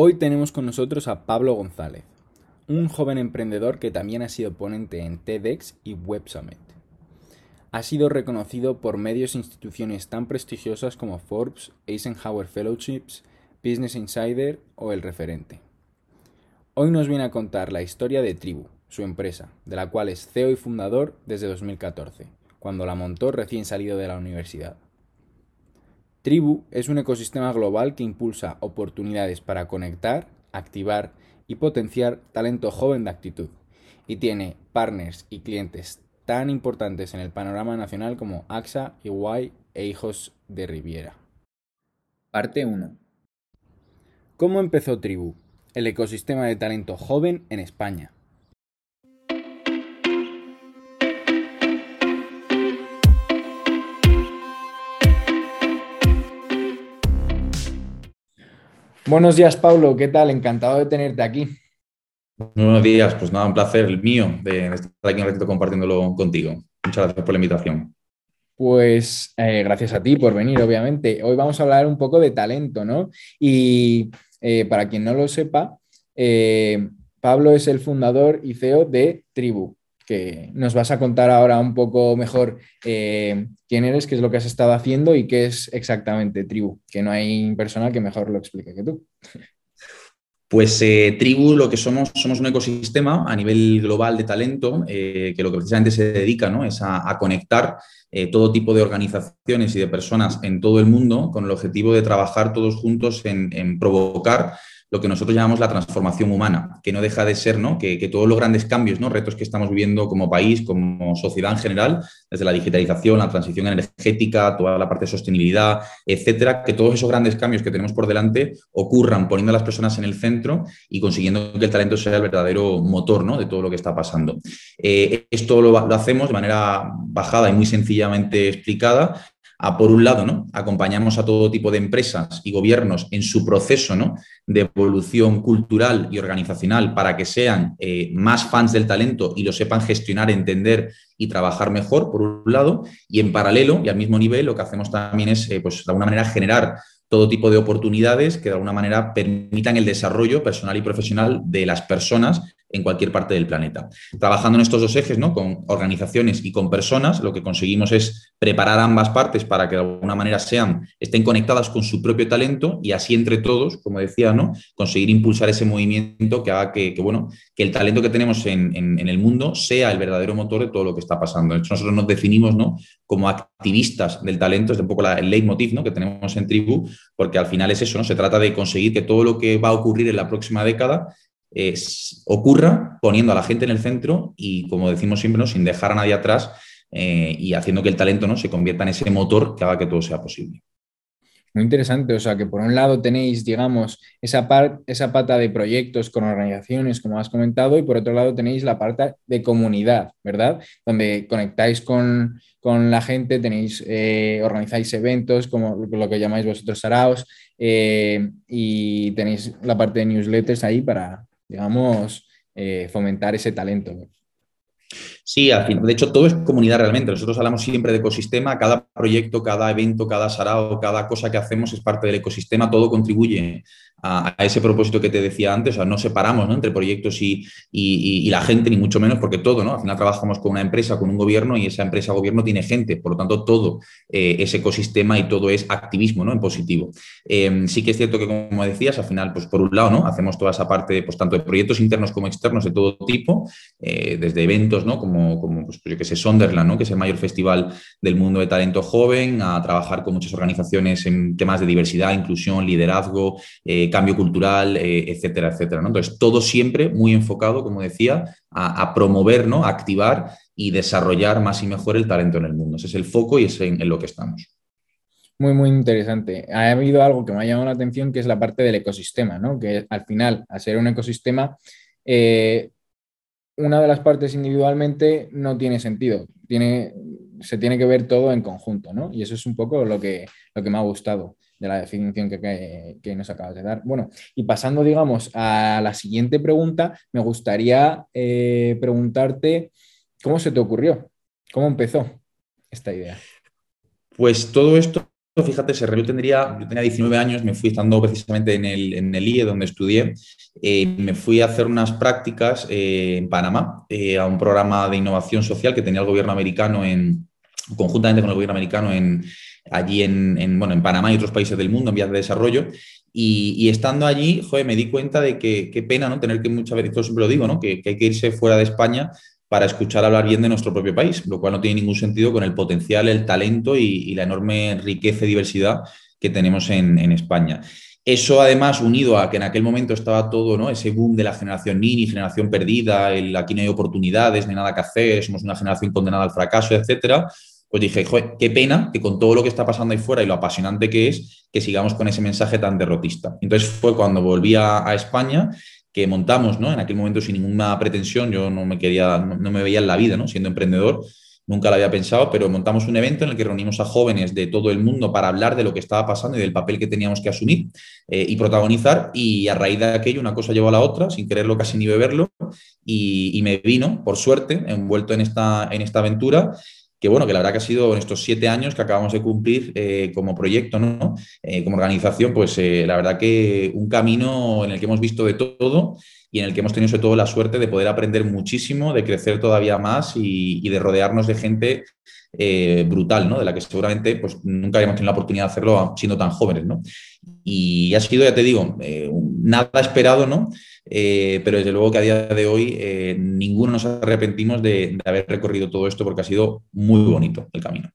Hoy tenemos con nosotros a Pablo González, un joven emprendedor que también ha sido ponente en TEDx y Web Summit. Ha sido reconocido por medios e instituciones tan prestigiosas como Forbes, Eisenhower Fellowships, Business Insider o El Referente. Hoy nos viene a contar la historia de Tribu, su empresa, de la cual es CEO y fundador desde 2014, cuando la montó recién salido de la universidad. Tribu es un ecosistema global que impulsa oportunidades para conectar, activar y potenciar talento joven de actitud, y tiene partners y clientes tan importantes en el panorama nacional como AXA, Iguay e Hijos de Riviera. Parte 1. ¿Cómo empezó Tribu? el ecosistema de talento joven en España. Buenos días, Pablo. ¿Qué tal? Encantado de tenerte aquí. Buenos días. Pues nada, un placer el mío de estar aquí un ratito compartiéndolo contigo. Muchas gracias por la invitación. Pues eh, gracias a ti por venir, obviamente. Hoy vamos a hablar un poco de talento, ¿no? Y eh, para quien no lo sepa, eh, Pablo es el fundador y CEO de Tribu, que nos vas a contar ahora un poco mejor eh, quién eres, qué es lo que has estado haciendo y qué es exactamente Tribu, que no hay persona que mejor lo explique que tú. Pues Tribu lo que somos, somos un ecosistema a nivel global de talento que lo que precisamente se dedica ¿no? es a, conectar todo tipo de organizaciones y de personas en todo el mundo con el objetivo de trabajar todos juntos en provocar lo que nosotros llamamos la transformación humana, que no deja de ser ¿no? Que, todos los grandes cambios, ¿no? retos que estamos viviendo como país, como sociedad en general, desde la digitalización, la transición energética, toda la parte de sostenibilidad, etcétera, que todos esos grandes cambios que tenemos por delante ocurran poniendo a las personas en el centro y consiguiendo que el talento sea el verdadero motor ¿no? de todo lo que está pasando. Eh, esto lo hacemos de manera bajada y muy sencillamente explicada a, por un lado, ¿no? acompañamos a todo tipo de empresas y gobiernos en su proceso ¿no? de evolución cultural y organizacional para que sean eh, más fans del talento y lo sepan gestionar, entender y trabajar mejor, por un lado, y en paralelo y al mismo nivel lo que hacemos también es, eh, pues, de alguna manera, generar todo tipo de oportunidades que de alguna manera permitan el desarrollo personal y profesional de las personas en cualquier parte del planeta. Trabajando en estos dos ejes, ¿no? con organizaciones y con personas, lo que conseguimos es preparar ambas partes para que de alguna manera sean, estén conectadas con su propio talento y así entre todos, como decía, ¿no? conseguir impulsar ese movimiento que haga que, bueno, que el talento que tenemos en, el mundo sea el verdadero motor de todo lo que está pasando. Nosotros nos definimos ¿no? como activistas del talento, es un poco el leitmotiv ¿no? que tenemos en Tribu, porque al final es eso, ¿no? se trata de conseguir que todo lo que va a ocurrir en la próxima década ocurra poniendo a la gente en el centro y, como decimos siempre, sin dejar a nadie atrás eh, y haciendo que el talento ¿no? se convierta en ese motor que haga que todo sea posible. Muy interesante, o sea que por un lado tenéis, digamos, esa, esa pata de proyectos con organizaciones, como has comentado, y por otro lado tenéis la parte de comunidad, ¿verdad? Donde conectáis con, la gente, tenéis, eh, organizáis eventos, como lo que llamáis vosotros saraos, eh, y tenéis la parte de newsletters ahí para, digamos, eh, fomentar ese talento. Sí, de hecho todo es comunidad realmente. Nosotros hablamos siempre de ecosistema, cada proyecto, cada evento, cada sarao, cada cosa que hacemos es parte del ecosistema, todo contribuye a, ese propósito que te decía antes, o sea, no separamos entre proyectos y, la gente, ni mucho menos, porque todo, ¿no? Al final trabajamos con una empresa, con un gobierno y esa empresa gobierno tiene gente, por lo tanto todo eh, es ecosistema y todo es activismo, ¿no? En positivo. Em, sí que es cierto que, como decías, al final, pues por un lado, ¿no? Hacemos toda esa parte, pues tanto de proyectos internos como externos de todo tipo, eh, desde eventos, ¿no? Como, como pues, yo que sé, Sonderland, ¿no? Que es el mayor festival del mundo de talento joven, a trabajar con muchas organizaciones en temas de diversidad, inclusión, liderazgo, eh, cambio cultural, eh, etcétera, etcétera. Entonces, todo siempre muy enfocado, como decía, a, promover, ¿no? a activar y desarrollar más y mejor el talento en el mundo. Ese es el foco y es en, lo que estamos. Muy, muy interesante. Ha habido algo que me ha llamado la atención, que es la parte del ecosistema, ¿no? Que al final, al ser un ecosistema, eh, una de las partes individualmente no tiene sentido. Tiene, se tiene que ver todo en conjunto, ¿no? Y eso es un poco lo que, lo que me ha gustado de la definición que, nos acabas de dar. Bueno, y pasando, digamos, a la siguiente pregunta, me gustaría eh, preguntarte cómo se te ocurrió, cómo empezó esta idea. Pues todo esto fíjate, se yo tendría, yo tenía 19 años, me fui estando precisamente en el, en el IE donde estudié, eh, me fui a hacer unas prácticas eh, en Panamá, a un programa de innovación social que tenía el gobierno americano en, conjuntamente con el gobierno americano en, allí en, bueno, en Panamá y otros países del mundo en vías de desarrollo. Y, estando allí, joder, me di cuenta de que qué pena, ¿no? Tener que muchas veces, yo siempre lo digo, ¿no? Que, hay que irse fuera de España para escuchar hablar bien de nuestro propio país, lo cual no tiene ningún sentido con el potencial, el talento y, la enorme riqueza y diversidad que tenemos en, España. Eso además unido a que en aquel momento estaba todo, ¿no? Ese boom de la generación Nini, generación perdida, el aquí no hay oportunidades, no hay nada que hacer, somos una generación condenada al fracaso, etcétera pues dije, Joder, qué pena que con todo lo que está pasando ahí fuera y lo apasionante que es, que sigamos con ese mensaje tan derrotista. Entonces fue cuando volví a, España que montamos, ¿no? En aquel momento sin ninguna pretensión, yo no me quería, no, me veía en la vida, ¿no? Siendo emprendedor, nunca lo había pensado, pero montamos un evento en el que reunimos a jóvenes de todo el mundo para hablar de lo que estaba pasando y del papel que teníamos que asumir eh, y protagonizar. Y a raíz de aquello, una cosa llevó a la otra, sin quererlo casi ni beberlo, y, y me vino, por suerte, envuelto en esta, en esta aventura que bueno, que la verdad que ha sido en estos siete años que acabamos de cumplir eh, como proyecto, ¿no? Eh, como organización, pues eh, la verdad que un camino en el que hemos visto de todo y en el que hemos tenido sobre todo la suerte de poder aprender muchísimo, de crecer todavía más y, de rodearnos de gente brutal, ¿no? De la que seguramente pues, nunca habíamos tenido la oportunidad de hacerlo siendo tan jóvenes, ¿no? Y ha sido, ya te digo, nada esperado, ¿no? Eh, pero desde luego que a día de hoy eh, ninguno nos arrepentimos de, haber recorrido todo esto porque ha sido muy bonito el camino.